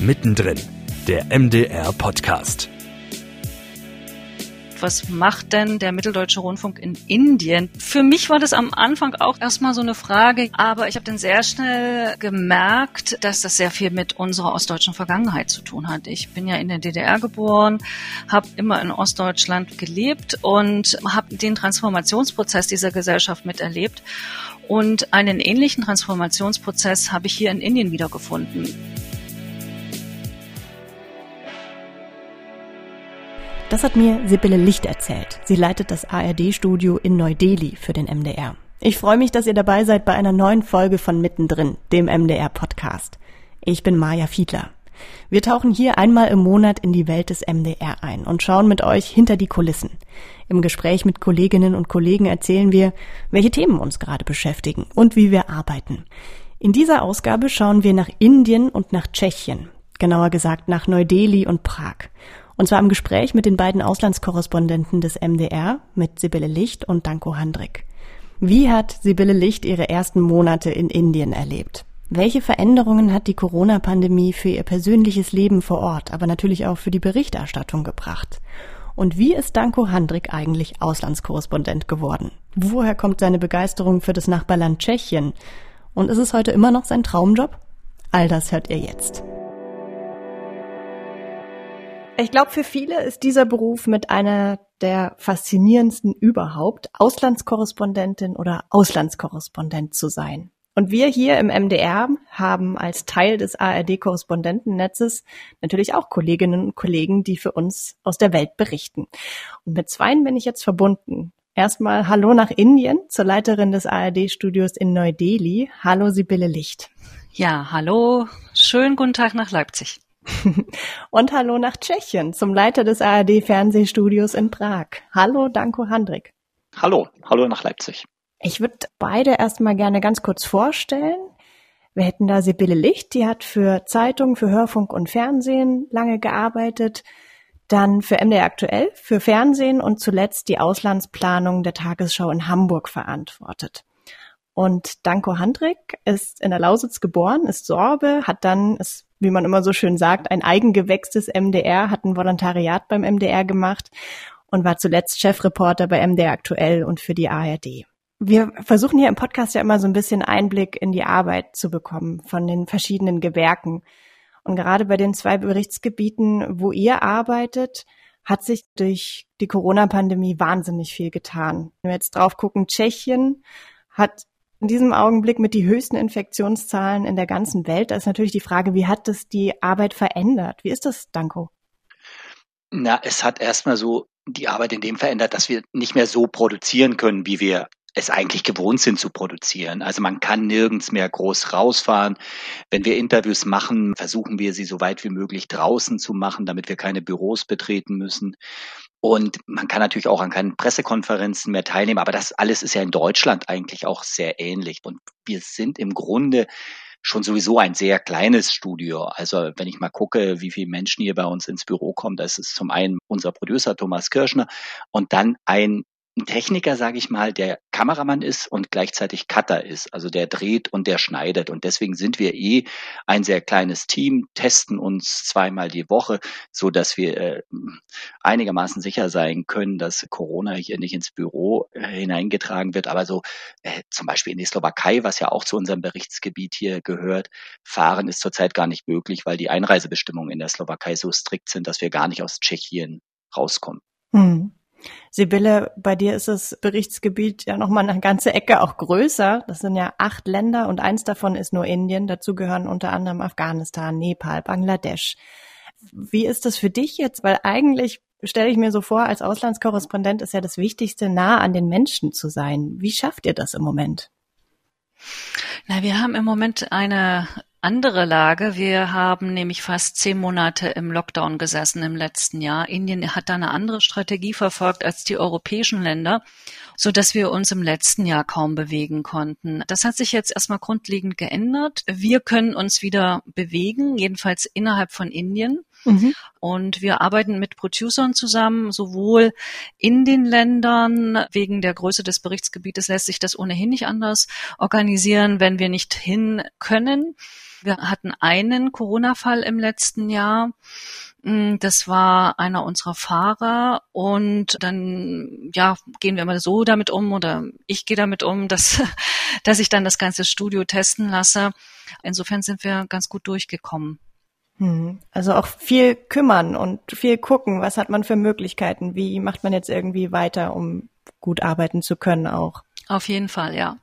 Mittendrin, der MDR Podcast was macht denn der Mitteldeutsche Rundfunk in Indien? Für mich war das am Anfang auch erstmal so eine Frage, aber ich habe dann sehr schnell gemerkt, dass das sehr viel mit unserer ostdeutschen Vergangenheit zu tun hat. Ich bin ja in der DDR geboren, habe immer in Ostdeutschland gelebt und habe den Transformationsprozess dieser Gesellschaft miterlebt. Und einen ähnlichen Transformationsprozess habe ich hier in Indien wiedergefunden. Das hat mir Sibylle Licht erzählt. Sie leitet das ARD-Studio in Neu-Delhi für den MDR. Ich freue mich, dass ihr dabei seid bei einer neuen Folge von Mittendrin, dem MDR-Podcast. Ich bin Maja Fiedler. Wir tauchen hier einmal im Monat in die Welt des MDR ein und schauen mit euch hinter die Kulissen. Im Gespräch mit Kolleginnen und Kollegen erzählen wir, welche Themen uns gerade beschäftigen und wie wir arbeiten. In dieser Ausgabe schauen wir nach Indien und nach Tschechien, genauer gesagt nach Neu-Delhi und Prag. Und zwar im Gespräch mit den beiden Auslandskorrespondenten des MDR, mit Sibylle Licht und Danko Handrick. Wie hat Sibylle Licht ihre ersten Monate in Indien erlebt? Welche Veränderungen hat die Corona-Pandemie für ihr persönliches Leben vor Ort, aber natürlich auch für die Berichterstattung gebracht? Und wie ist Danko Handrick eigentlich Auslandskorrespondent geworden? Woher kommt seine Begeisterung für das Nachbarland Tschechien? Und ist es heute immer noch sein Traumjob? All das hört ihr jetzt. Ich glaube, für viele ist dieser Beruf mit einer der faszinierendsten überhaupt, Auslandskorrespondentin oder Auslandskorrespondent zu sein. Und wir hier im MDR haben als Teil des ARD-Korrespondentennetzes natürlich auch Kolleginnen und Kollegen, die für uns aus der Welt berichten. Und mit zweien bin ich jetzt verbunden. Erstmal Hallo nach Indien zur Leiterin des ARD-Studios in Neu-Delhi. Hallo Sibylle Licht. Ja, hallo. Schönen guten Tag nach Leipzig. Und hallo nach Tschechien zum Leiter des ARD Fernsehstudios in Prag. Hallo, Danko Handrik. Hallo, hallo nach Leipzig. Ich würde beide erstmal gerne ganz kurz vorstellen. Wir hätten da Sibylle Licht, die hat für Zeitung, für Hörfunk und Fernsehen lange gearbeitet, dann für MDR aktuell, für Fernsehen und zuletzt die Auslandsplanung der Tagesschau in Hamburg verantwortet. Und Danko Handrik ist in der Lausitz geboren, ist Sorbe, hat dann, ist, wie man immer so schön sagt, ein Eigengewächs des MDR, hat ein Volontariat beim MDR gemacht und war zuletzt Chefreporter bei MDR aktuell und für die ARD. Wir versuchen hier im Podcast ja immer so ein bisschen Einblick in die Arbeit zu bekommen von den verschiedenen Gewerken. Und gerade bei den zwei Berichtsgebieten, wo ihr arbeitet, hat sich durch die Corona-Pandemie wahnsinnig viel getan. Wenn wir jetzt drauf gucken, Tschechien hat in diesem Augenblick mit die höchsten Infektionszahlen in der ganzen Welt. Da ist natürlich die Frage, wie hat das die Arbeit verändert? Wie ist das, Danko? Na, es hat erstmal so die Arbeit in dem verändert, dass wir nicht mehr so produzieren können, wie wir es eigentlich gewohnt sind zu produzieren. Also man kann nirgends mehr groß rausfahren. Wenn wir Interviews machen, versuchen wir sie so weit wie möglich draußen zu machen, damit wir keine Büros betreten müssen. Und man kann natürlich auch an keinen Pressekonferenzen mehr teilnehmen, aber das alles ist ja in Deutschland eigentlich auch sehr ähnlich. Und wir sind im Grunde schon sowieso ein sehr kleines Studio. Also wenn ich mal gucke, wie viele Menschen hier bei uns ins Büro kommen, das ist zum einen unser Producer Thomas Kirschner und dann ein ein Techniker, sage ich mal, der Kameramann ist und gleichzeitig Cutter ist, also der dreht und der schneidet. Und deswegen sind wir eh ein sehr kleines Team, testen uns zweimal die Woche, so dass wir äh, einigermaßen sicher sein können, dass Corona hier nicht ins Büro äh, hineingetragen wird. Aber so äh, zum Beispiel in die Slowakei, was ja auch zu unserem Berichtsgebiet hier gehört, fahren ist zurzeit gar nicht möglich, weil die Einreisebestimmungen in der Slowakei so strikt sind, dass wir gar nicht aus Tschechien rauskommen. Hm. Sibylle, bei dir ist das Berichtsgebiet ja nochmal eine ganze Ecke auch größer. Das sind ja acht Länder und eins davon ist nur Indien. Dazu gehören unter anderem Afghanistan, Nepal, Bangladesch. Wie ist das für dich jetzt? Weil eigentlich stelle ich mir so vor, als Auslandskorrespondent ist ja das Wichtigste, nah an den Menschen zu sein. Wie schafft ihr das im Moment? Na, wir haben im Moment eine andere Lage. Wir haben nämlich fast zehn Monate im Lockdown gesessen im letzten Jahr. Indien hat da eine andere Strategie verfolgt als die europäischen Länder, so dass wir uns im letzten Jahr kaum bewegen konnten. Das hat sich jetzt erstmal grundlegend geändert. Wir können uns wieder bewegen, jedenfalls innerhalb von Indien. Mhm. Und wir arbeiten mit Producern zusammen, sowohl in den Ländern, wegen der Größe des Berichtsgebietes lässt sich das ohnehin nicht anders organisieren, wenn wir nicht hin können. Wir hatten einen Corona-Fall im letzten Jahr. Mm, das war einer unserer Fahrer und dann ja gehen wir immer so damit um oder ich gehe damit um, dass dass ich dann das ganze Studio testen lasse. Insofern sind wir ganz gut durchgekommen. Hm. Also auch viel kümmern und viel gucken, was hat man für Möglichkeiten, wie macht man jetzt irgendwie weiter, um gut arbeiten zu können auch. Auf jeden Fall, ja.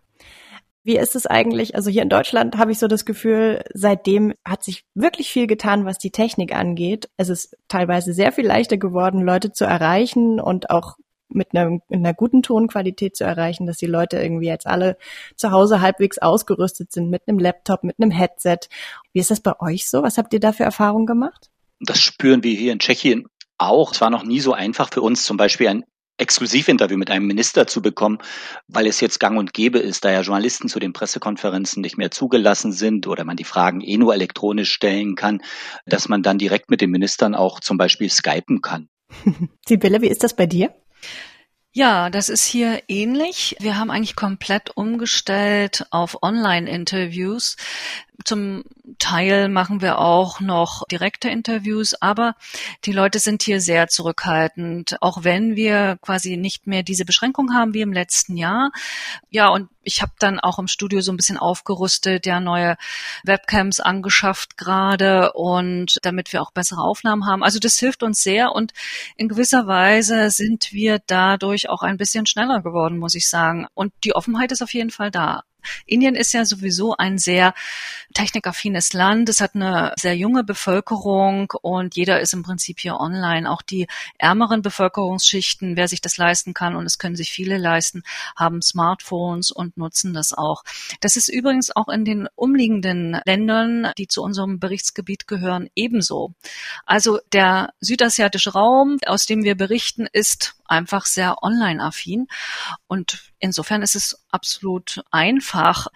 Wie ist es eigentlich? Also hier in Deutschland habe ich so das Gefühl, seitdem hat sich wirklich viel getan, was die Technik angeht. Es ist teilweise sehr viel leichter geworden, Leute zu erreichen und auch mit einer, mit einer guten Tonqualität zu erreichen, dass die Leute irgendwie jetzt alle zu Hause halbwegs ausgerüstet sind mit einem Laptop, mit einem Headset. Wie ist das bei euch so? Was habt ihr da für Erfahrungen gemacht? Das spüren wir hier in Tschechien auch. Es war noch nie so einfach für uns, zum Beispiel ein Exklusivinterview mit einem Minister zu bekommen, weil es jetzt gang und gäbe ist, da ja Journalisten zu den Pressekonferenzen nicht mehr zugelassen sind oder man die Fragen eh nur elektronisch stellen kann, dass man dann direkt mit den Ministern auch zum Beispiel skypen kann. Sibylle, wie ist das bei dir? Ja, das ist hier ähnlich. Wir haben eigentlich komplett umgestellt auf Online-Interviews. Zum Teil machen wir auch noch direkte Interviews, aber die Leute sind hier sehr zurückhaltend, auch wenn wir quasi nicht mehr diese Beschränkung haben wie im letzten Jahr. Ja, und ich habe dann auch im Studio so ein bisschen aufgerüstet, ja neue Webcams angeschafft gerade und damit wir auch bessere Aufnahmen haben. Also das hilft uns sehr und in gewisser Weise sind wir dadurch auch ein bisschen schneller geworden, muss ich sagen. Und die Offenheit ist auf jeden Fall da. Indien ist ja sowieso ein sehr technikaffines Land. Es hat eine sehr junge Bevölkerung und jeder ist im Prinzip hier online. Auch die ärmeren Bevölkerungsschichten, wer sich das leisten kann, und es können sich viele leisten, haben Smartphones und nutzen das auch. Das ist übrigens auch in den umliegenden Ländern, die zu unserem Berichtsgebiet gehören, ebenso. Also der südasiatische Raum, aus dem wir berichten, ist einfach sehr online-affin. Und insofern ist es absolut einfach,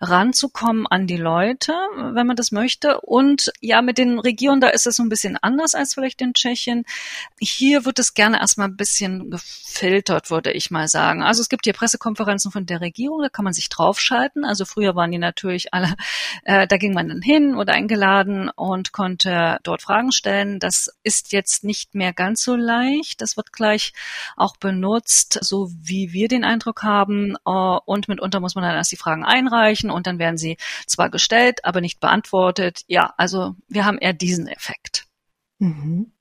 ranzukommen an die Leute, wenn man das möchte. Und ja, mit den Regionen, da ist es so ein bisschen anders als vielleicht in Tschechien. Hier wird es gerne erstmal ein bisschen gefiltert, würde ich mal sagen. Also es gibt hier Pressekonferenzen von der Regierung, da kann man sich draufschalten. Also früher waren die natürlich alle, äh, da ging man dann hin oder eingeladen und konnte dort Fragen stellen. Das ist jetzt nicht mehr ganz so leicht. Das wird gleich auch benutzt, so wie wir den Eindruck haben. Äh, und mitunter muss man dann erst die Fragen einreichen und dann werden sie zwar gestellt, aber nicht beantwortet. Ja, also wir haben eher diesen Effekt. Mhm.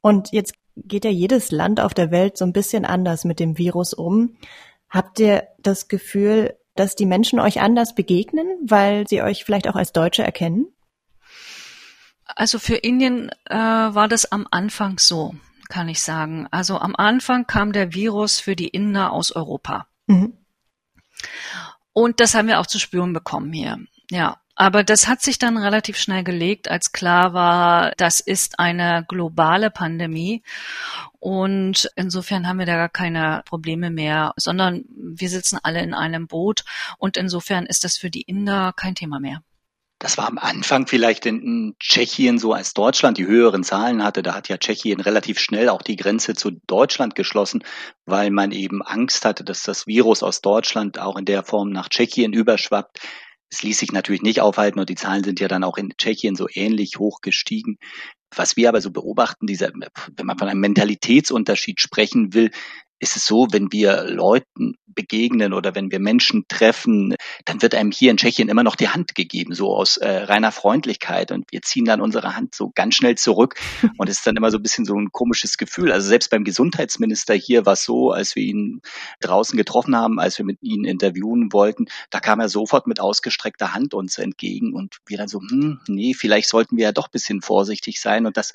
Und jetzt geht ja jedes Land auf der Welt so ein bisschen anders mit dem Virus um. Habt ihr das Gefühl, dass die Menschen euch anders begegnen, weil sie euch vielleicht auch als Deutsche erkennen? Also für Indien äh, war das am Anfang so kann ich sagen. Also am Anfang kam der Virus für die Inder aus Europa. Mhm. Und das haben wir auch zu spüren bekommen hier. Ja. Aber das hat sich dann relativ schnell gelegt, als klar war, das ist eine globale Pandemie. Und insofern haben wir da gar keine Probleme mehr, sondern wir sitzen alle in einem Boot. Und insofern ist das für die Inder kein Thema mehr. Das war am Anfang vielleicht in Tschechien so, als Deutschland die höheren Zahlen hatte. Da hat ja Tschechien relativ schnell auch die Grenze zu Deutschland geschlossen, weil man eben Angst hatte, dass das Virus aus Deutschland auch in der Form nach Tschechien überschwappt. Es ließ sich natürlich nicht aufhalten und die Zahlen sind ja dann auch in Tschechien so ähnlich hoch gestiegen. Was wir aber so beobachten, dieser, wenn man von einem Mentalitätsunterschied sprechen will, ist es so, wenn wir Leuten begegnen oder wenn wir Menschen treffen, dann wird einem hier in Tschechien immer noch die Hand gegeben, so aus äh, reiner Freundlichkeit. Und wir ziehen dann unsere Hand so ganz schnell zurück. Und es ist dann immer so ein bisschen so ein komisches Gefühl. Also selbst beim Gesundheitsminister hier war es so, als wir ihn draußen getroffen haben, als wir mit ihm interviewen wollten, da kam er sofort mit ausgestreckter Hand uns entgegen. Und wir dann so, hm, nee, vielleicht sollten wir ja doch bisschen vorsichtig sein. Und das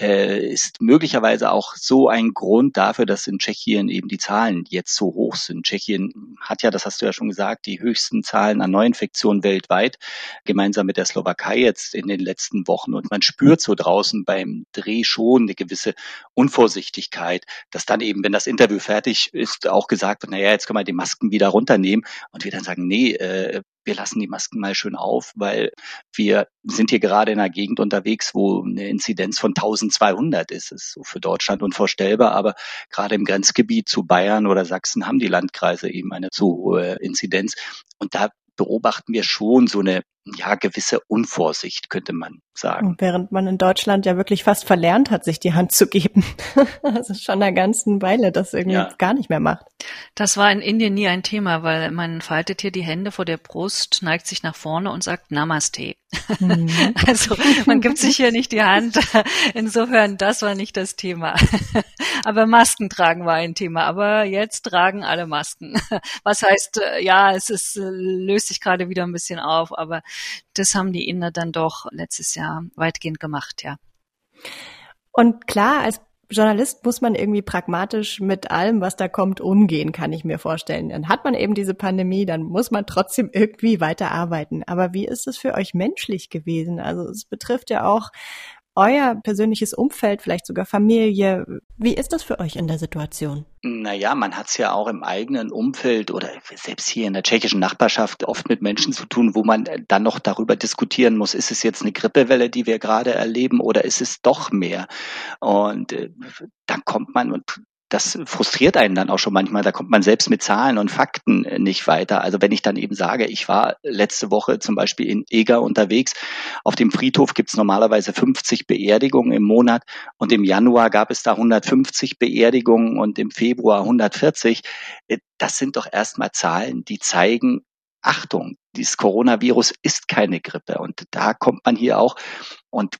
äh, ist möglicherweise auch so ein Grund dafür, dass in Tschechien eben die Zahlen jetzt so hoch sind. Tschechien hat ja, das hast du ja schon gesagt, die höchsten Zahlen an Neuinfektionen weltweit, gemeinsam mit der Slowakei jetzt in den letzten Wochen. Und man spürt so draußen beim Dreh schon eine gewisse Unvorsichtigkeit, dass dann eben, wenn das Interview fertig ist, auch gesagt wird, naja, jetzt können wir die Masken wieder runternehmen. Und wir dann sagen, nee, äh, wir lassen die Masken mal schön auf, weil wir sind hier gerade in einer Gegend unterwegs, wo eine Inzidenz von 1200 ist. Das ist so für Deutschland unvorstellbar, aber gerade im Grenzgebiet zu Bayern oder Sachsen haben die Landkreise eben eine zu hohe Inzidenz. Und da beobachten wir schon so eine ja, gewisse Unvorsicht, könnte man sagen. Während man in Deutschland ja wirklich fast verlernt hat, sich die Hand zu geben. also schon einer ganzen Weile das irgendwie ja. gar nicht mehr macht. Das war in Indien nie ein Thema, weil man faltet hier die Hände vor der Brust, neigt sich nach vorne und sagt Namaste. Mhm. Also man gibt sich hier nicht die Hand. Insofern, das war nicht das Thema. Aber Masken tragen war ein Thema. Aber jetzt tragen alle Masken. Was heißt, äh, ja, es ist, äh, löst sich gerade wieder ein bisschen auf, aber das haben die Inder dann doch letztes Jahr weitgehend gemacht, ja. Und klar, als Journalist muss man irgendwie pragmatisch mit allem, was da kommt, umgehen, kann ich mir vorstellen. Dann hat man eben diese Pandemie, dann muss man trotzdem irgendwie weiterarbeiten. Aber wie ist es für euch menschlich gewesen? Also es betrifft ja auch euer persönliches Umfeld, vielleicht sogar Familie. Wie ist das für euch in der Situation? Naja, man hat es ja auch im eigenen Umfeld oder selbst hier in der tschechischen Nachbarschaft oft mit Menschen zu tun, wo man dann noch darüber diskutieren muss, ist es jetzt eine Grippewelle, die wir gerade erleben oder ist es doch mehr? Und äh, dann kommt man und das frustriert einen dann auch schon manchmal. Da kommt man selbst mit Zahlen und Fakten nicht weiter. Also wenn ich dann eben sage, ich war letzte Woche zum Beispiel in Eger unterwegs, auf dem Friedhof gibt es normalerweise 50 Beerdigungen im Monat und im Januar gab es da 150 Beerdigungen und im Februar 140. Das sind doch erstmal Zahlen, die zeigen, Achtung, dieses Coronavirus ist keine Grippe. Und da kommt man hier auch und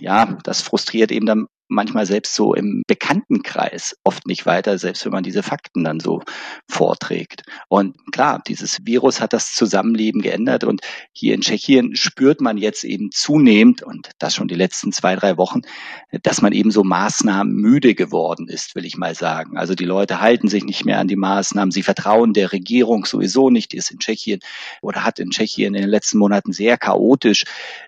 ja, das frustriert eben dann manchmal selbst so im Bekanntenkreis oft nicht weiter, selbst wenn man diese Fakten dann so vorträgt. Und klar, dieses Virus hat das Zusammenleben geändert und hier in Tschechien spürt man jetzt eben zunehmend und das schon die letzten zwei, drei Wochen, dass man eben so Maßnahmen müde geworden ist, will ich mal sagen. Also die Leute halten sich nicht mehr an die Maßnahmen, sie vertrauen der Regierung sowieso nicht, die ist in Tschechien oder hat in Tschechien in den letzten Monaten sehr chaotisch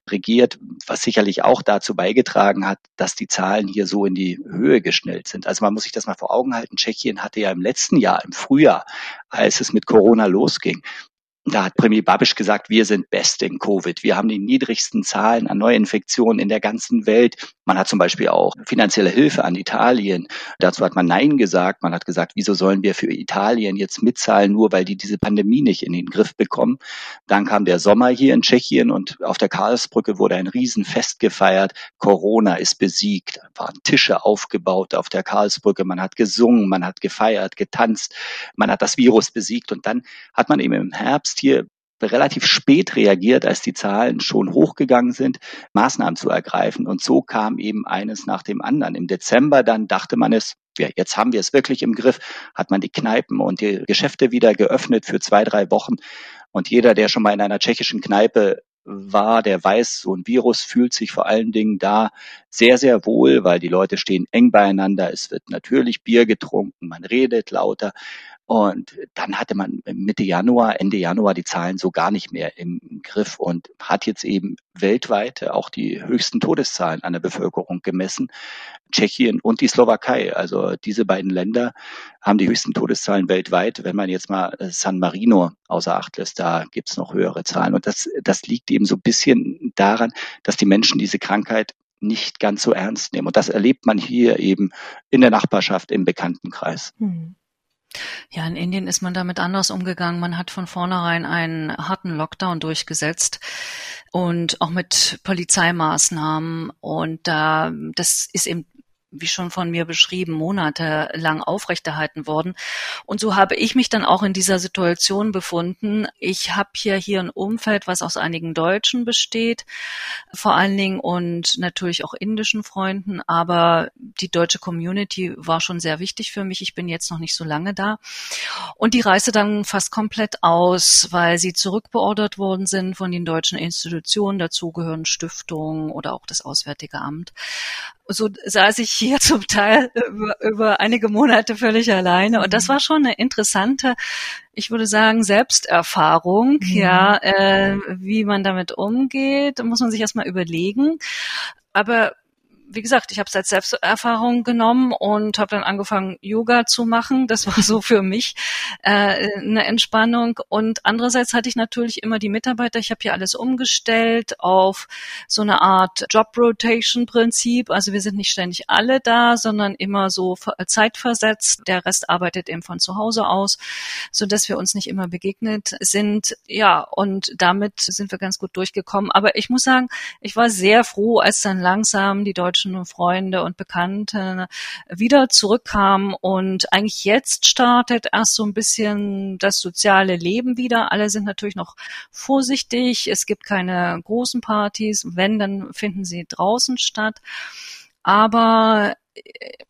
regiert, was sicherlich auch dazu beigetragen hat, dass die Zahlen hier so in die Höhe geschnellt sind. Also man muss sich das mal vor Augen halten. Tschechien hatte ja im letzten Jahr, im Frühjahr, als es mit Corona losging, da hat Premier Babisch gesagt, wir sind best in Covid. Wir haben die niedrigsten Zahlen an Neuinfektionen in der ganzen Welt. Man hat zum Beispiel auch finanzielle Hilfe an Italien. Dazu hat man Nein gesagt. Man hat gesagt, wieso sollen wir für Italien jetzt mitzahlen, nur weil die diese Pandemie nicht in den Griff bekommen. Dann kam der Sommer hier in Tschechien und auf der Karlsbrücke wurde ein Riesenfest gefeiert. Corona ist besiegt. Da waren Tische aufgebaut auf der Karlsbrücke. Man hat gesungen, man hat gefeiert, getanzt. Man hat das Virus besiegt. Und dann hat man eben im Herbst Herbst hier relativ spät reagiert, als die Zahlen schon hochgegangen sind, Maßnahmen zu ergreifen. Und so kam eben eines nach dem anderen. Im Dezember dann dachte man es, ja, jetzt haben wir es wirklich im Griff, hat man die Kneipen und die Geschäfte wieder geöffnet für zwei, drei Wochen. Und jeder, der schon mal in einer tschechischen Kneipe war, der weiß, so ein Virus fühlt sich vor allen Dingen da sehr, sehr wohl, weil die Leute stehen eng beieinander. Es wird natürlich Bier getrunken, man redet lauter. Und dann hatte man Mitte Januar, Ende Januar die Zahlen so gar nicht mehr im Griff und hat jetzt eben weltweit auch die höchsten Todeszahlen an der Bevölkerung gemessen. Tschechien und die Slowakei. Also diese beiden Länder haben die höchsten Todeszahlen weltweit. Wenn man jetzt mal San Marino außer Acht lässt, da gibt's noch höhere Zahlen. Und das, das liegt eben so ein bisschen daran, dass die Menschen diese Krankheit nicht ganz so ernst nehmen. Und das erlebt man hier eben in der Nachbarschaft, im Bekanntenkreis. Hm. Ja, in Indien ist man damit anders umgegangen. Man hat von vornherein einen harten Lockdown durchgesetzt und auch mit Polizeimaßnahmen. Und da, das ist eben wie schon von mir beschrieben, monatelang aufrechterhalten worden. Und so habe ich mich dann auch in dieser Situation befunden. Ich habe hier hier ein Umfeld, was aus einigen Deutschen besteht, vor allen Dingen und natürlich auch indischen Freunden. Aber die deutsche Community war schon sehr wichtig für mich. Ich bin jetzt noch nicht so lange da. Und die reiste dann fast komplett aus, weil sie zurückbeordert worden sind von den deutschen Institutionen. Dazu gehören Stiftungen oder auch das Auswärtige Amt so saß ich hier zum Teil über, über einige Monate völlig alleine. Und das mhm. war schon eine interessante, ich würde sagen, Selbsterfahrung, mhm. ja, äh, wie man damit umgeht, muss man sich erstmal überlegen. Aber wie gesagt, ich habe es als Selbsterfahrung genommen und habe dann angefangen, Yoga zu machen. Das war so für mich äh, eine Entspannung. Und andererseits hatte ich natürlich immer die Mitarbeiter. Ich habe hier alles umgestellt auf so eine Art Job-Rotation-Prinzip. Also wir sind nicht ständig alle da, sondern immer so zeitversetzt. Der Rest arbeitet eben von zu Hause aus, so dass wir uns nicht immer begegnet sind. Ja, und damit sind wir ganz gut durchgekommen. Aber ich muss sagen, ich war sehr froh, als dann langsam die deutschen Freunde und Bekannte wieder zurückkamen und eigentlich jetzt startet erst so ein bisschen das soziale Leben wieder. Alle sind natürlich noch vorsichtig. Es gibt keine großen Partys. Wenn, dann finden sie draußen statt. Aber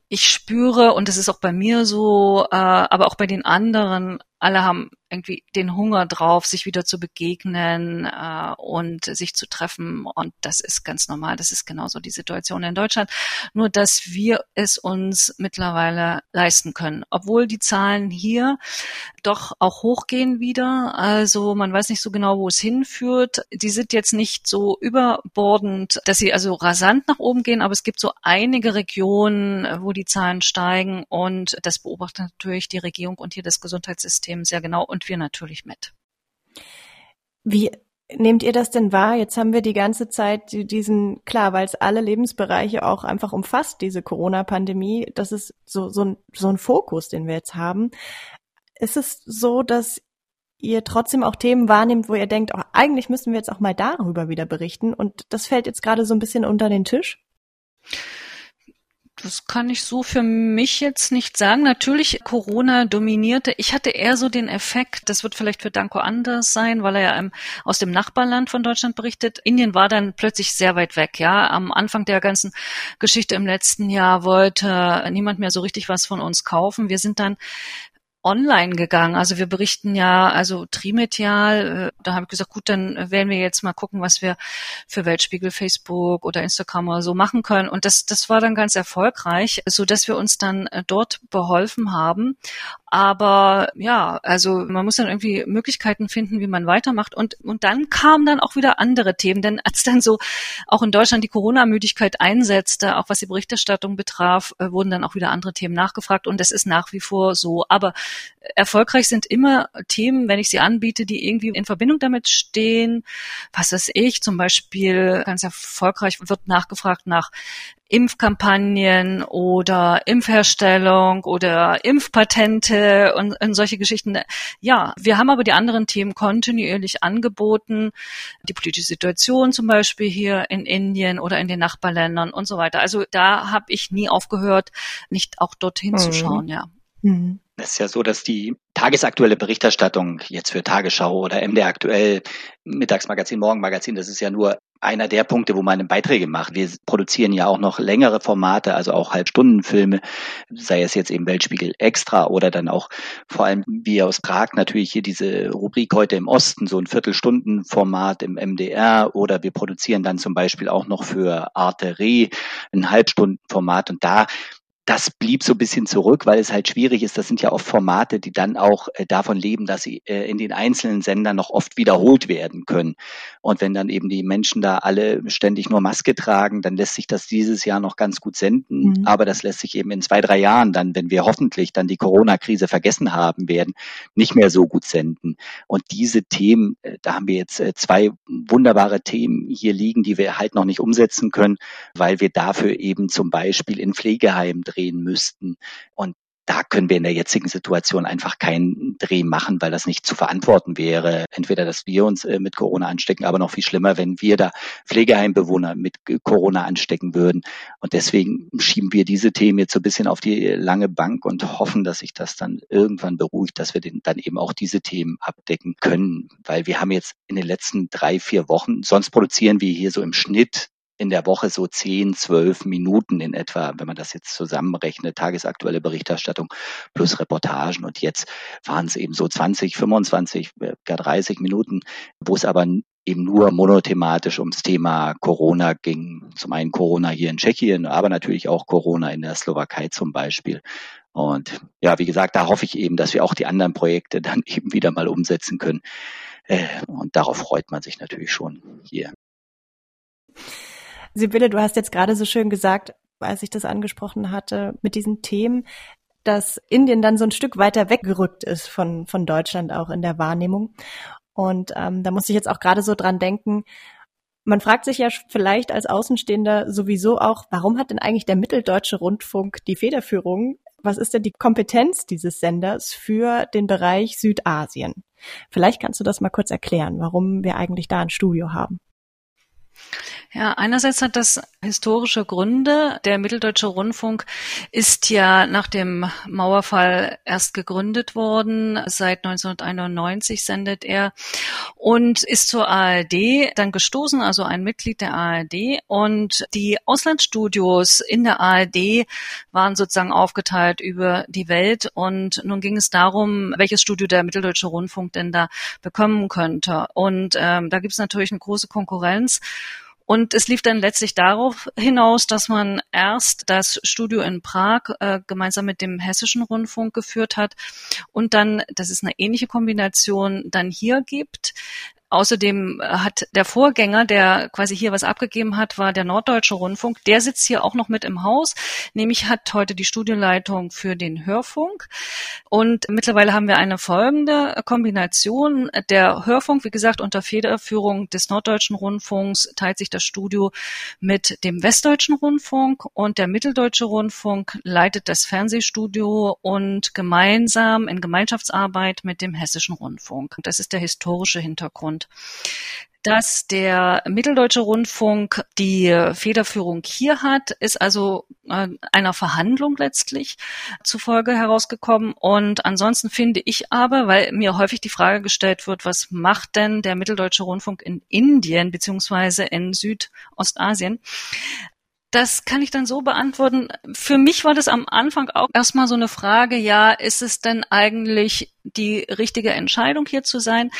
ich spüre, und das ist auch bei mir so, äh, aber auch bei den anderen, alle haben irgendwie den Hunger drauf, sich wieder zu begegnen äh, und sich zu treffen. Und das ist ganz normal. Das ist genauso die Situation in Deutschland. Nur, dass wir es uns mittlerweile leisten können. Obwohl die Zahlen hier doch auch hochgehen wieder. Also man weiß nicht so genau, wo es hinführt. Die sind jetzt nicht so überbordend, dass sie also rasant nach oben gehen, aber es gibt so einige Regionen, wo die Zahlen steigen und das beobachtet natürlich die Regierung und hier das Gesundheitssystem sehr genau. Und und wir natürlich mit. Wie nehmt ihr das denn wahr? Jetzt haben wir die ganze Zeit diesen, klar, weil es alle Lebensbereiche auch einfach umfasst, diese Corona-Pandemie, das ist so, so, ein, so ein Fokus, den wir jetzt haben. Ist es so, dass ihr trotzdem auch Themen wahrnehmt, wo ihr denkt, oh, eigentlich müssen wir jetzt auch mal darüber wieder berichten und das fällt jetzt gerade so ein bisschen unter den Tisch? Das kann ich so für mich jetzt nicht sagen. Natürlich, Corona dominierte. Ich hatte eher so den Effekt, das wird vielleicht für Danko anders sein, weil er ja aus dem Nachbarland von Deutschland berichtet. Indien war dann plötzlich sehr weit weg, ja. Am Anfang der ganzen Geschichte im letzten Jahr wollte niemand mehr so richtig was von uns kaufen. Wir sind dann online gegangen. Also wir berichten ja, also trimedial, äh, da habe ich gesagt, gut, dann werden wir jetzt mal gucken, was wir für Weltspiegel, Facebook oder Instagram oder so machen können. Und das, das war dann ganz erfolgreich, so dass wir uns dann äh, dort beholfen haben. Aber ja, also man muss dann irgendwie Möglichkeiten finden, wie man weitermacht. Und, und dann kamen dann auch wieder andere Themen. Denn als dann so auch in Deutschland die Corona-Müdigkeit einsetzte, auch was die Berichterstattung betraf, äh, wurden dann auch wieder andere Themen nachgefragt. Und das ist nach wie vor so. Aber erfolgreich sind immer Themen, wenn ich sie anbiete, die irgendwie in Verbindung damit stehen. Was weiß ich, zum Beispiel ganz erfolgreich wird nachgefragt nach Impfkampagnen oder Impfherstellung oder Impfpatente und, und, solche Geschichten. Ja, wir haben aber die anderen Themen kontinuierlich angeboten. Die politische Situation zum Beispiel hier in Indien oder in den Nachbarländern und so weiter. Also da habe ich nie aufgehört, nicht auch dorthin mhm. zu schauen, ja. Mhm. Es ist ja so, dass die tagesaktuelle Berichterstattung jetzt für Tagesschau oder MDR aktuell, Mittagsmagazin, Morgenmagazin, das ist ja nur einer der Punkte, wo man Beiträge macht. Wir produzieren ja auch noch längere Formate, also auch Halbstundenfilme, sei es jetzt eben Weltspiegel Extra oder dann auch vor allem wie aus Prag natürlich hier diese Rubrik heute im Osten, so ein Viertelstundenformat im MDR oder wir produzieren dann zum Beispiel auch noch für Arte Re ein Halbstundenformat und da das blieb so ein bisschen zurück, weil es halt schwierig ist. Das sind ja oft Formate, die dann auch äh, davon leben, dass sie äh, in den einzelnen Sendern noch oft wiederholt werden können. Und wenn dann eben die Menschen da alle ständig nur Maske tragen, dann lässt sich das dieses Jahr noch ganz gut senden. Mhm. Aber das lässt sich eben in zwei, drei Jahren dann, wenn wir hoffentlich dann die Corona-Krise vergessen haben werden, nicht mehr so gut senden. Und diese Themen, äh, da haben wir jetzt zwei wunderbare Themen hier liegen, die wir halt noch nicht umsetzen können, weil wir dafür eben zum Beispiel in Pflegeheimen drehen drehen müssten. Und da können wir in der jetzigen Situation einfach keinen Dreh machen, weil das nicht zu verantworten wäre. Entweder, dass wir uns äh, mit Corona anstecken, aber noch viel schlimmer, wenn wir da Pflegeheimbewohner mit Corona anstecken würden. Und deswegen schieben wir diese Themen jetzt so ein bisschen auf die lange Bank und hoffen, dass sich das dann irgendwann beruhigt, dass wir dann eben auch diese Themen abdecken können. Weil wir haben jetzt in den letzten drei, vier Wochen, sonst produzieren wir hier so im Schnitt in der Woche so 10, 12 Minuten in etwa, wenn man das jetzt zusammenrechnet, tagesaktuelle Berichterstattung plus Reportagen. Und jetzt waren es eben so 20, 25, gar 30 Minuten, wo es aber eben nur monothematisch ums Thema Corona ging. Zum einen Corona hier in Tschechien, aber natürlich auch Corona in der Slowakei zum Beispiel. Und ja, wie gesagt, da hoffe ich eben, dass wir auch die anderen Projekte dann eben wieder mal umsetzen können. Äh, und darauf freut man sich natürlich schon hier. Sibylle, du hast jetzt gerade so schön gesagt, als ich das angesprochen hatte, mit diesen Themen, dass Indien dann so ein Stück weiter weggerückt ist von, von Deutschland auch in der Wahrnehmung. Und ähm, da muss ich jetzt auch gerade so dran denken, man fragt sich ja vielleicht als Außenstehender sowieso auch, warum hat denn eigentlich der Mitteldeutsche Rundfunk die Federführung? Was ist denn die Kompetenz dieses Senders für den Bereich Südasien? Vielleicht kannst du das mal kurz erklären, warum wir eigentlich da ein Studio haben. Ja, einerseits hat das historische Gründe. Der Mitteldeutsche Rundfunk ist ja nach dem Mauerfall erst gegründet worden. Seit 1991 sendet er und ist zur ARD dann gestoßen, also ein Mitglied der ARD. Und die Auslandsstudios in der ARD waren sozusagen aufgeteilt über die Welt. Und nun ging es darum, welches Studio der Mitteldeutsche Rundfunk denn da bekommen könnte. Und ähm, da gibt es natürlich eine große Konkurrenz. Und es lief dann letztlich darauf hinaus, dass man erst das Studio in Prag äh, gemeinsam mit dem Hessischen Rundfunk geführt hat und dann, das ist eine ähnliche Kombination, dann hier gibt. Außerdem hat der Vorgänger, der quasi hier was abgegeben hat, war der Norddeutsche Rundfunk. Der sitzt hier auch noch mit im Haus, nämlich hat heute die Studioleitung für den Hörfunk. Und mittlerweile haben wir eine folgende Kombination. Der Hörfunk, wie gesagt, unter Federführung des Norddeutschen Rundfunks teilt sich das Studio mit dem Westdeutschen Rundfunk und der Mitteldeutsche Rundfunk leitet das Fernsehstudio und gemeinsam in Gemeinschaftsarbeit mit dem Hessischen Rundfunk. Das ist der historische Hintergrund und dass der Mitteldeutsche Rundfunk die Federführung hier hat, ist also äh, einer Verhandlung letztlich zufolge herausgekommen. Und ansonsten finde ich aber, weil mir häufig die Frage gestellt wird, was macht denn der Mitteldeutsche Rundfunk in Indien beziehungsweise in Südostasien? Das kann ich dann so beantworten. Für mich war das am Anfang auch erstmal so eine Frage, ja, ist es denn eigentlich die richtige Entscheidung hier zu sein?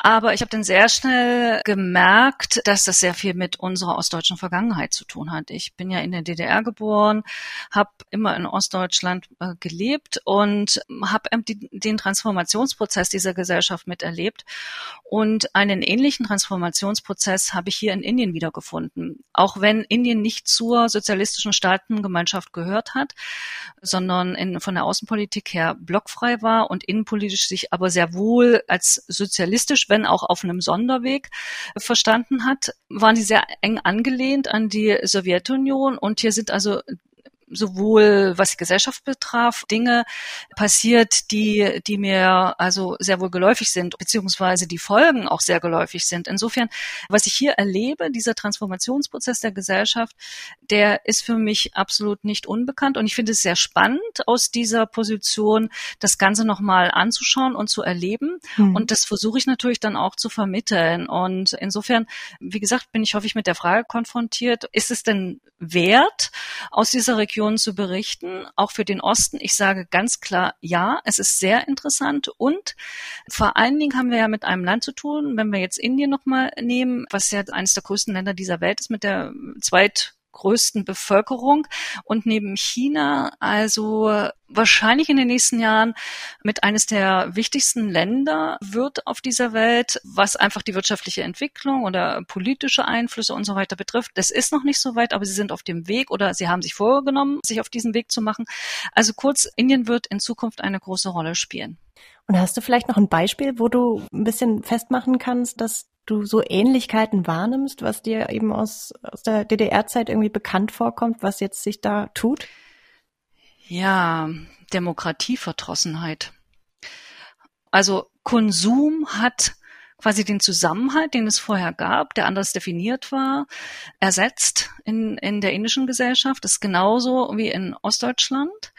Aber ich habe dann sehr schnell gemerkt, dass das sehr viel mit unserer ostdeutschen Vergangenheit zu tun hat. Ich bin ja in der DDR geboren, habe immer in Ostdeutschland äh, gelebt und habe den Transformationsprozess dieser Gesellschaft miterlebt. Und einen ähnlichen Transformationsprozess habe ich hier in Indien wiedergefunden. Auch wenn Indien nicht zur sozialistischen Staatengemeinschaft gehört hat, sondern in, von der Außenpolitik her blockfrei war und innenpolitisch sich aber sehr wohl als sozialistisch wenn auch auf einem Sonderweg verstanden hat, waren die sehr eng angelehnt an die Sowjetunion und hier sind also sowohl was die Gesellschaft betraf, Dinge passiert, die, die mir also sehr wohl geläufig sind, beziehungsweise die Folgen auch sehr geläufig sind. Insofern, was ich hier erlebe, dieser Transformationsprozess der Gesellschaft, der ist für mich absolut nicht unbekannt und ich finde es sehr spannend, aus dieser Position das Ganze nochmal anzuschauen und zu erleben. Mhm. Und das versuche ich natürlich dann auch zu vermitteln. Und insofern, wie gesagt, bin ich häufig mit der Frage konfrontiert, ist es denn wert, aus dieser Region Regionen zu berichten, auch für den Osten. Ich sage ganz klar ja, es ist sehr interessant und vor allen Dingen haben wir ja mit einem Land zu tun, wenn wir jetzt Indien nochmal nehmen, was ja eines der größten Länder dieser Welt ist mit der zweit größten Bevölkerung und neben China also wahrscheinlich in den nächsten Jahren mit eines der wichtigsten Länder wird auf dieser Welt, was einfach die wirtschaftliche Entwicklung oder politische Einflüsse und so weiter betrifft. Das ist noch nicht so weit, aber sie sind auf dem Weg oder sie haben sich vorgenommen, sich auf diesen Weg zu machen. Also kurz, Indien wird in Zukunft eine große Rolle spielen. Und hast du vielleicht noch ein Beispiel, wo du ein bisschen festmachen kannst, dass du so Ähnlichkeiten wahrnimmst, was dir eben aus, aus der DDR-Zeit irgendwie bekannt vorkommt, was jetzt sich da tut? Ja, Demokratieverdrossenheit. Also Konsum hat quasi den Zusammenhalt, den es vorher gab, der anders definiert war, ersetzt in, in der indischen Gesellschaft. Das ist genauso wie in Ostdeutschland.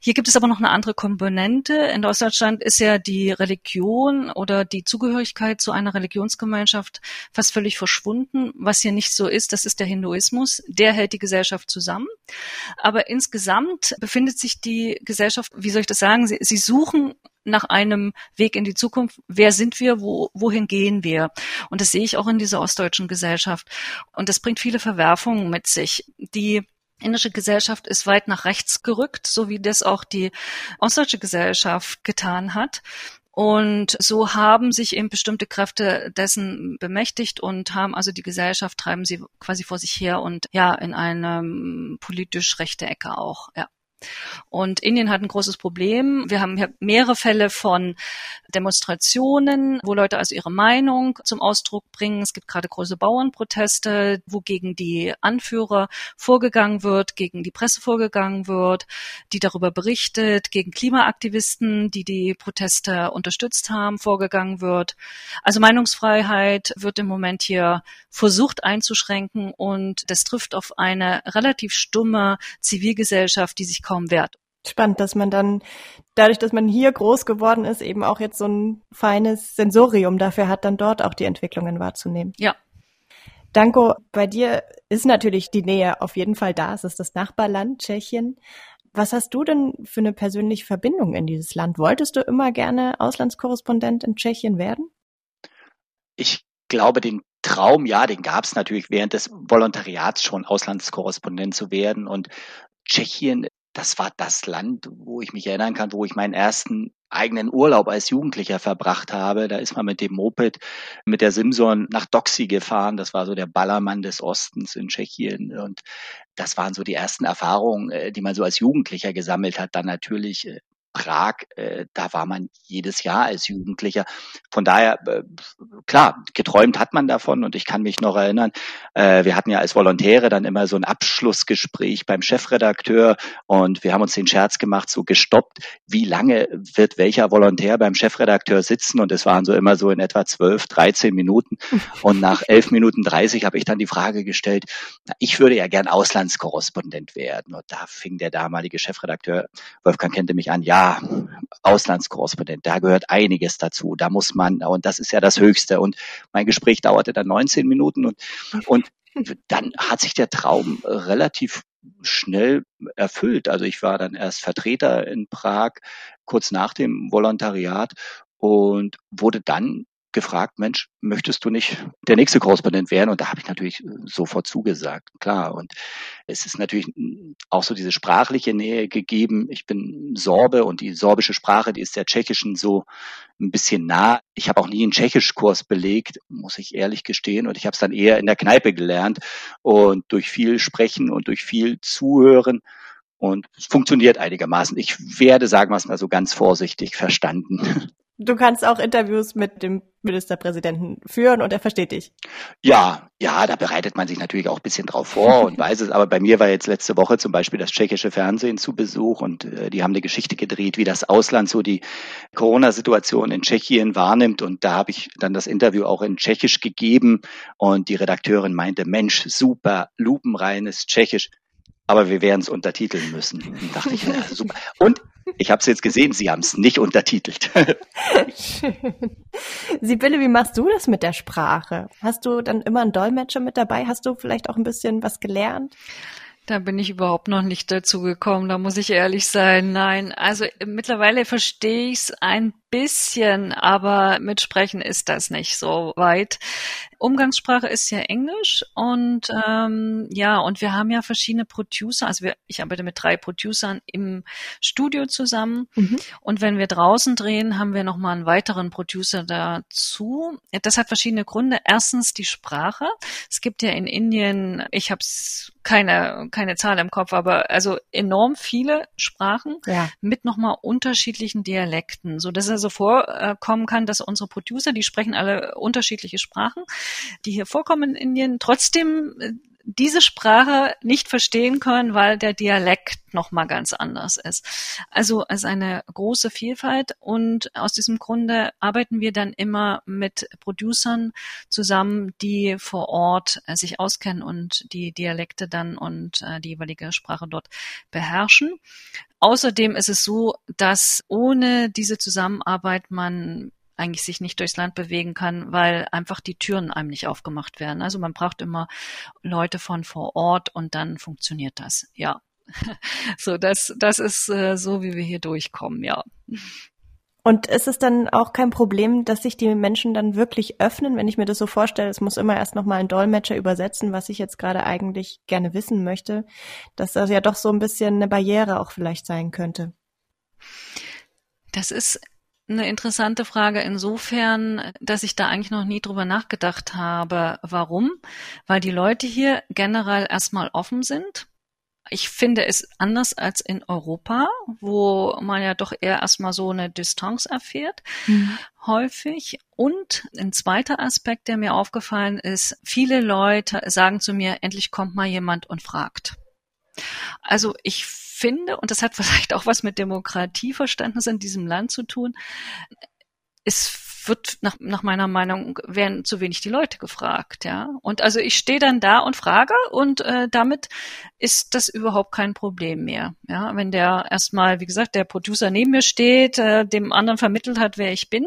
Hier gibt es aber noch eine andere Komponente. In Ostdeutschland ist ja die Religion oder die Zugehörigkeit zu einer Religionsgemeinschaft fast völlig verschwunden. Was hier nicht so ist, das ist der Hinduismus. Der hält die Gesellschaft zusammen. Aber insgesamt befindet sich die Gesellschaft, wie soll ich das sagen, sie, sie suchen nach einem Weg in die Zukunft. Wer sind wir? Wo, wohin gehen wir? Und das sehe ich auch in dieser ostdeutschen Gesellschaft. Und das bringt viele Verwerfungen mit sich. Die indische Gesellschaft ist weit nach rechts gerückt, so wie das auch die ostdeutsche Gesellschaft getan hat. Und so haben sich eben bestimmte Kräfte dessen bemächtigt und haben also die Gesellschaft treiben sie quasi vor sich her und ja, in eine politisch rechte Ecke auch, ja. Und Indien hat ein großes Problem. Wir haben mehrere Fälle von Demonstrationen, wo Leute also ihre Meinung zum Ausdruck bringen. Es gibt gerade große Bauernproteste, wo gegen die Anführer vorgegangen wird, gegen die Presse vorgegangen wird, die darüber berichtet, gegen Klimaaktivisten, die die Proteste unterstützt haben, vorgegangen wird. Also Meinungsfreiheit wird im Moment hier versucht einzuschränken und das trifft auf eine relativ stumme Zivilgesellschaft, die sich kaum wehrt. Spannend, dass man dann dadurch, dass man hier groß geworden ist, eben auch jetzt so ein feines Sensorium dafür hat, dann dort auch die Entwicklungen wahrzunehmen. Ja. Danko, bei dir ist natürlich die Nähe auf jeden Fall da. Es ist das Nachbarland Tschechien. Was hast du denn für eine persönliche Verbindung in dieses Land? Wolltest du immer gerne Auslandskorrespondent in Tschechien werden? Ich glaube, den Traum, ja, den gab es natürlich während des Volontariats schon, Auslandskorrespondent zu werden. Und Tschechien, das war das Land, wo ich mich erinnern kann, wo ich meinen ersten eigenen Urlaub als Jugendlicher verbracht habe. Da ist man mit dem Moped, mit der Simson nach Doxy gefahren. Das war so der Ballermann des Ostens in Tschechien. Und das waren so die ersten Erfahrungen, äh, die man so als Jugendlicher gesammelt hat. Dann natürlich äh, Prag, äh, da war man jedes Jahr als Jugendlicher. Von daher, äh, klar, geträumt hat man davon und ich kann mich noch erinnern, äh, wir hatten ja als Volontäre dann immer so ein Abschlussgespräch beim Chefredakteur und wir haben uns den Scherz gemacht, so gestoppt, wie lange wird welcher Volontär beim Chefredakteur sitzen? Und es waren so immer so in etwa zwölf, dreizehn Minuten. Und nach elf Minuten dreißig habe ich dann die Frage gestellt, na, ich würde ja gern Auslandskorrespondent werden. Und da fing der damalige Chefredakteur Wolfgang kannte mich an, ja, Auslandskorrespondent, da gehört einiges dazu. Da muss man, und das ist ja das Höchste. Und mein Gespräch dauerte dann 19 Minuten und, und dann hat sich der Traum relativ schnell erfüllt. Also ich war dann erst Vertreter in Prag, kurz nach dem Volontariat und wurde dann gefragt, Mensch, möchtest du nicht der nächste Korrespondent werden? Und da habe ich natürlich äh, sofort zugesagt, klar. Und es ist natürlich auch so diese sprachliche Nähe gegeben. Ich bin Sorbe und die sorbische Sprache, die ist der tschechischen so ein bisschen nah. Ich habe auch nie einen Tschechischkurs belegt, muss ich ehrlich gestehen. Und ich habe es dann eher in der Kneipe gelernt und durch viel Sprechen und durch viel Zuhören und es funktioniert einigermaßen. Ich werde, sagen wir es mal so ganz vorsichtig, verstanden. Du kannst auch Interviews mit dem Ministerpräsidenten führen und er versteht dich. Ja, ja, da bereitet man sich natürlich auch ein bisschen drauf vor und weiß es. Aber bei mir war jetzt letzte Woche zum Beispiel das tschechische Fernsehen zu Besuch und äh, die haben eine Geschichte gedreht, wie das Ausland so die Corona-Situation in Tschechien wahrnimmt. Und da habe ich dann das Interview auch in Tschechisch gegeben und die Redakteurin meinte, Mensch, super, lupenreines Tschechisch aber wir werden es untertiteln müssen. Und dachte ich, ja, super. Und ich habe es jetzt gesehen, Sie haben es nicht untertitelt. Schön. Sibylle, wie machst du das mit der Sprache? Hast du dann immer einen Dolmetscher mit dabei? Hast du vielleicht auch ein bisschen was gelernt? Da bin ich überhaupt noch nicht dazu gekommen, da muss ich ehrlich sein. Nein, also mittlerweile verstehe ich es ein bisschen, aber mit Sprechen ist das nicht so weit. Umgangssprache ist ja Englisch und ähm, ja, und wir haben ja verschiedene Producer. Also wir, ich arbeite mit drei Producern im Studio zusammen. Mhm. Und wenn wir draußen drehen, haben wir nochmal einen weiteren Producer dazu. Das hat verschiedene Gründe. Erstens die Sprache. Es gibt ja in Indien, ich habe keine, keine Zahl im Kopf, aber also enorm viele Sprachen ja. mit nochmal unterschiedlichen Dialekten, so dass also so vorkommen kann, dass unsere Producer, die sprechen alle unterschiedliche Sprachen, die hier vorkommen in Indien, trotzdem äh, diese Sprache nicht verstehen können, weil der Dialekt noch mal ganz anders ist. Also es ist eine große Vielfalt und aus diesem Grunde arbeiten wir dann immer mit Producern zusammen, die vor Ort äh, sich auskennen und die Dialekte dann und äh, die jeweilige Sprache dort beherrschen. Außerdem ist es so, dass ohne diese Zusammenarbeit man eigentlich sich nicht durchs Land bewegen kann, weil einfach die Türen einem nicht aufgemacht werden. Also man braucht immer Leute von vor Ort und dann funktioniert das. Ja. So, das, das ist äh, so, wie wir hier durchkommen, ja. Und ist es dann auch kein Problem, dass sich die Menschen dann wirklich öffnen, wenn ich mir das so vorstelle, es muss immer erst nochmal ein Dolmetscher übersetzen, was ich jetzt gerade eigentlich gerne wissen möchte, dass das ja doch so ein bisschen eine Barriere auch vielleicht sein könnte. Das ist eine interessante Frage insofern, dass ich da eigentlich noch nie drüber nachgedacht habe. Warum? Weil die Leute hier generell erstmal offen sind. Ich finde es anders als in Europa, wo man ja doch eher erstmal so eine Distanz erfährt, mhm. häufig. Und ein zweiter Aspekt, der mir aufgefallen ist, viele Leute sagen zu mir, endlich kommt mal jemand und fragt. Also ich finde, und das hat vielleicht auch was mit Demokratieverständnis in diesem Land zu tun, es wird nach, nach meiner Meinung werden zu wenig die Leute gefragt, ja. Und also ich stehe dann da und frage und äh, damit ist das überhaupt kein Problem mehr, ja. Wenn der erstmal, wie gesagt, der Producer neben mir steht, äh, dem anderen vermittelt hat, wer ich bin,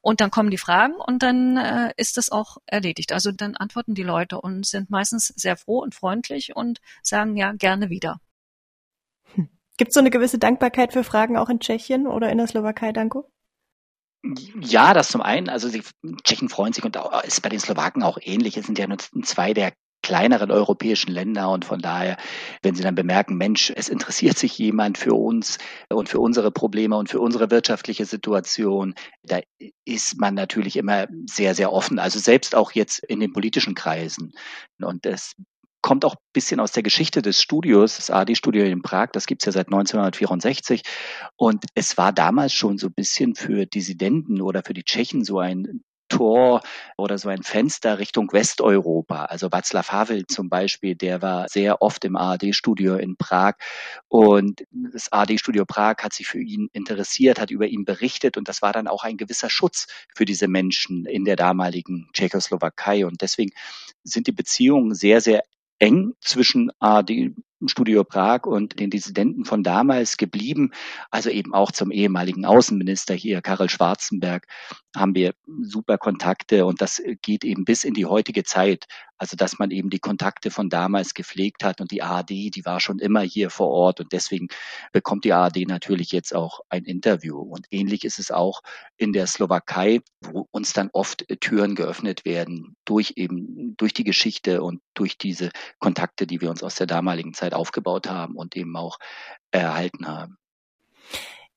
und dann kommen die Fragen und dann äh, ist das auch erledigt. Also dann antworten die Leute und sind meistens sehr froh und freundlich und sagen ja gerne wieder. Gibt es so eine gewisse Dankbarkeit für Fragen auch in Tschechien oder in der Slowakei, Danko? Ja, das zum einen. Also die Tschechen freuen sich und auch, ist bei den Slowaken auch ähnlich. Es sind ja nur zwei der kleineren europäischen Länder und von daher, wenn sie dann bemerken, Mensch, es interessiert sich jemand für uns und für unsere Probleme und für unsere wirtschaftliche Situation, da ist man natürlich immer sehr, sehr offen. Also selbst auch jetzt in den politischen Kreisen. Und das kommt auch ein bisschen aus der Geschichte des Studios, das AD-Studio in Prag, das gibt's ja seit 1964. Und es war damals schon so ein bisschen für Dissidenten oder für die Tschechen so ein Tor oder so ein Fenster Richtung Westeuropa. Also Václav Havel zum Beispiel, der war sehr oft im ARD-Studio in Prag und das ARD-Studio Prag hat sich für ihn interessiert, hat über ihn berichtet und das war dann auch ein gewisser Schutz für diese Menschen in der damaligen Tschechoslowakei und deswegen sind die Beziehungen sehr, sehr eng zwischen ARD Studio Prag und den Dissidenten von damals geblieben. Also eben auch zum ehemaligen Außenminister hier, Karel Schwarzenberg, haben wir super Kontakte und das geht eben bis in die heutige Zeit. Also dass man eben die Kontakte von damals gepflegt hat und die ARD, die war schon immer hier vor Ort und deswegen bekommt die ARD natürlich jetzt auch ein Interview. Und ähnlich ist es auch in der Slowakei, wo uns dann oft Türen geöffnet werden durch eben durch die Geschichte und durch diese Kontakte, die wir uns aus der damaligen Zeit aufgebaut haben und eben auch erhalten haben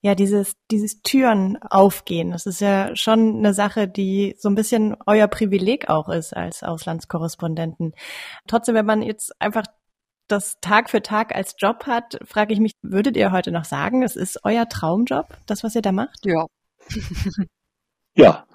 ja, dieses, dieses Türen aufgehen, das ist ja schon eine Sache, die so ein bisschen euer Privileg auch ist als Auslandskorrespondenten. Trotzdem, wenn man jetzt einfach das Tag für Tag als Job hat, frage ich mich, würdet ihr heute noch sagen, es ist euer Traumjob, das, was ihr da macht? Ja. ja.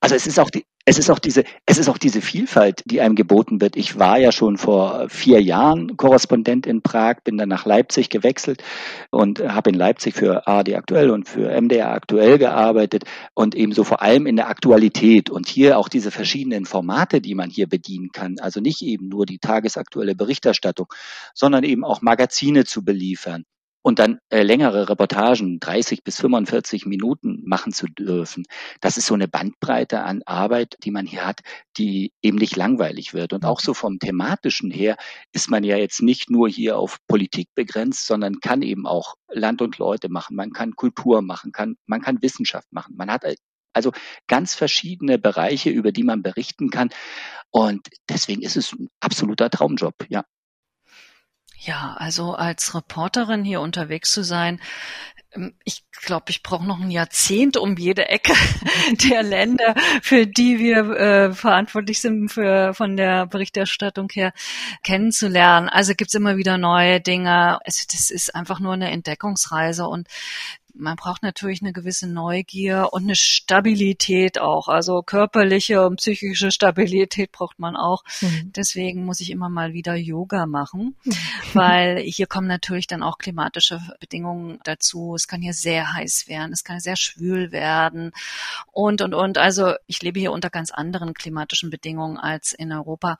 Also es ist auch die, es ist auch diese, es ist auch diese Vielfalt, die einem geboten wird. Ich war ja schon vor vier Jahren Korrespondent in Prag, bin dann nach Leipzig gewechselt und habe in Leipzig für ARD aktuell und für MDR aktuell gearbeitet und ebenso vor allem in der Aktualität und hier auch diese verschiedenen Formate, die man hier bedienen kann. Also nicht eben nur die tagesaktuelle Berichterstattung, sondern eben auch Magazine zu beliefern und dann äh, längere Reportagen, 30 bis 45 Minuten machen zu dürfen. Das ist so eine Bandbreite an Arbeit, die man hier hat, die eben nicht langweilig wird. Und auch so vom thematischen her ist man ja jetzt nicht nur hier auf Politik begrenzt, sondern kann eben auch Land und Leute machen. Man kann Kultur machen, kann, man kann Wissenschaft machen. Man hat also ganz verschiedene Bereiche, über die man berichten kann. Und deswegen ist es ein absoluter Traumjob, ja. Ja, also als Reporterin hier unterwegs zu sein, ähm, ich glaube, ich brauche noch ein Jahrzehnt, um jede Ecke der Länder, für die wir äh, verantwortlich sind, für, von der Berichterstattung her kennenzulernen. Also gibt's immer wieder neue Dinge. Es, das ist einfach nur eine Entdeckungsreise und man braucht natürlich eine gewisse Neugier und eine Stabilität auch. Also körperliche und psychische Stabilität braucht man auch. Mhm. Deswegen muss ich immer mal wieder Yoga machen, mhm. weil hier kommen natürlich dann auch klimatische Bedingungen dazu. Es kann hier sehr heiß werden, es kann sehr schwül werden und, und, und. Also ich lebe hier unter ganz anderen klimatischen Bedingungen als in Europa.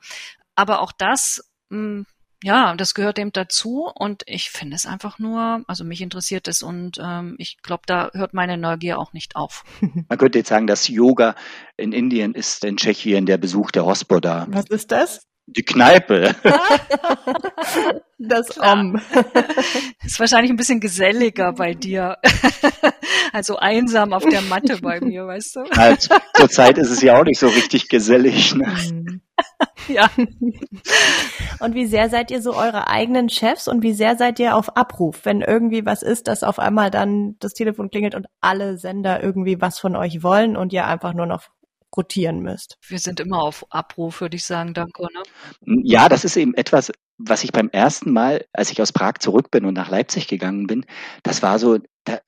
Aber auch das hm, ja, das gehört dem dazu und ich finde es einfach nur, also mich interessiert es und ähm, ich glaube, da hört meine Neugier auch nicht auf. Man könnte jetzt sagen, dass Yoga in Indien ist in Tschechien der Besuch der Hospoda. Was ist das? Die Kneipe. das Om. ist wahrscheinlich ein bisschen geselliger bei dir. also einsam auf der Matte bei mir, weißt du? Also, zur Zeit ist es ja auch nicht so richtig gesellig. Ne? Mhm. ja. Und wie sehr seid ihr so eure eigenen Chefs und wie sehr seid ihr auf Abruf, wenn irgendwie was ist, dass auf einmal dann das Telefon klingelt und alle Sender irgendwie was von euch wollen und ihr einfach nur noch rotieren müsst? Wir sind immer auf Abruf, würde ich sagen, danke. Ne? Ja, das ist eben etwas, was ich beim ersten Mal, als ich aus Prag zurück bin und nach Leipzig gegangen bin, das war so, da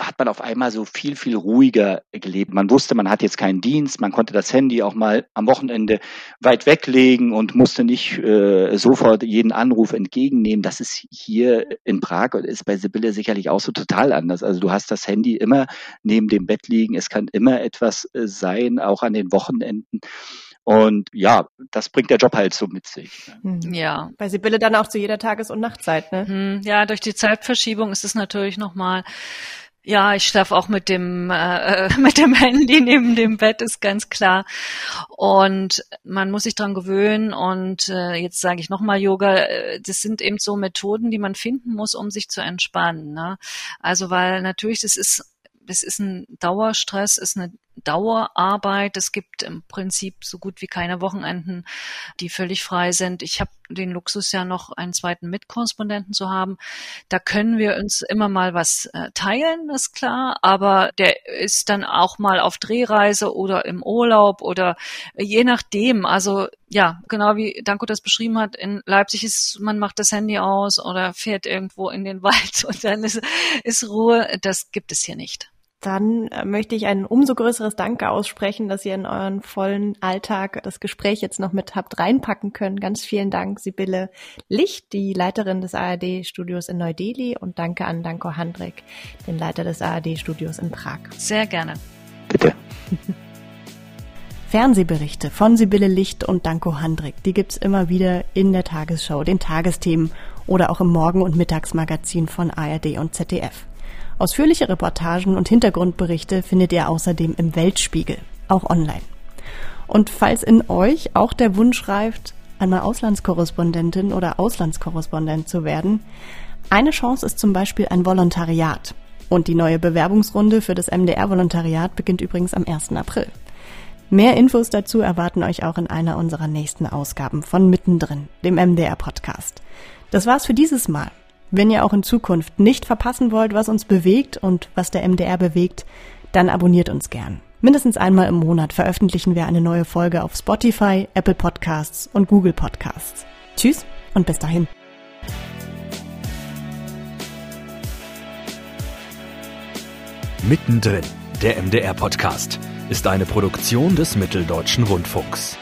hat man auf einmal so viel, viel ruhiger gelebt. Man wusste, man hat jetzt keinen Dienst, man konnte das Handy auch mal am Wochenende weit weglegen und musste nicht äh, sofort jeden Anruf entgegennehmen. Das ist hier in Prag und ist bei Sibylle sicherlich auch so total anders. Also du hast das Handy immer neben dem Bett liegen, es kann immer etwas äh, sein, auch an den Wochenenden. Und ja, das bringt der Job halt so mit sich. Ne? Hm. Ja. Bei Sibylle dann auch zu jeder Tages- und Nachtzeit, ne? Hm, ja, durch die Zeitverschiebung ist es natürlich nochmal ja, ich schlafe auch mit dem äh, mit dem Handy neben dem Bett ist ganz klar und man muss sich dran gewöhnen und äh, jetzt sage ich nochmal Yoga, äh, das sind eben so Methoden, die man finden muss, um sich zu entspannen. Ne? Also weil natürlich das ist es ist ein Dauerstress, ist eine Dauerarbeit. Es gibt im Prinzip so gut wie keine Wochenenden, die völlig frei sind. Ich habe den Luxus ja noch einen zweiten Mitkorrespondenten zu haben. Da können wir uns immer mal was äh, teilen, ist klar, aber der ist dann auch mal auf Drehreise oder im Urlaub oder je nachdem. Also ja, genau wie Danko das beschrieben hat, in Leipzig ist, man macht das Handy aus oder fährt irgendwo in den Wald und dann ist, ist Ruhe. Das gibt es hier nicht. Dann äh, möchte ich ein umso größeres Danke aussprechen, dass ihr in euren vollen Alltag das Gespräch jetzt noch mit habt reinpacken können. Ganz vielen Dank, Sibylle Licht, die Leiterin des ARD-Studios in Neu-Delhi und danke an Danko Handrik, den Leiter des ARD-Studios in Prag. Sehr gerne. Bitte. Fernsehberichte von Sibylle Licht und Danko Handrik, die gibt's immer wieder in der Tagesschau, den Tagesthemen oder auch im Morgen- und Mittagsmagazin von ARD und ZDF. Ausführliche Reportagen und Hintergrundberichte findet ihr außerdem im Weltspiegel, auch online. Und falls in euch auch der Wunsch reift, einmal Auslandskorrespondentin oder Auslandskorrespondent zu werden, eine Chance ist zum Beispiel ein Volontariat. Und die neue Bewerbungsrunde für das MDR-Volontariat beginnt übrigens am 1. April. Mehr Infos dazu erwarten euch auch in einer unserer nächsten Ausgaben von Mittendrin, dem MDR-Podcast. Das war's für dieses Mal. Wenn ihr auch in Zukunft nicht verpassen wollt, was uns bewegt und was der MDR bewegt, dann abonniert uns gern. Mindestens einmal im Monat veröffentlichen wir eine neue Folge auf Spotify, Apple Podcasts und Google Podcasts. Tschüss und bis dahin. Mittendrin, der MDR Podcast, ist eine Produktion des Mitteldeutschen Rundfunks.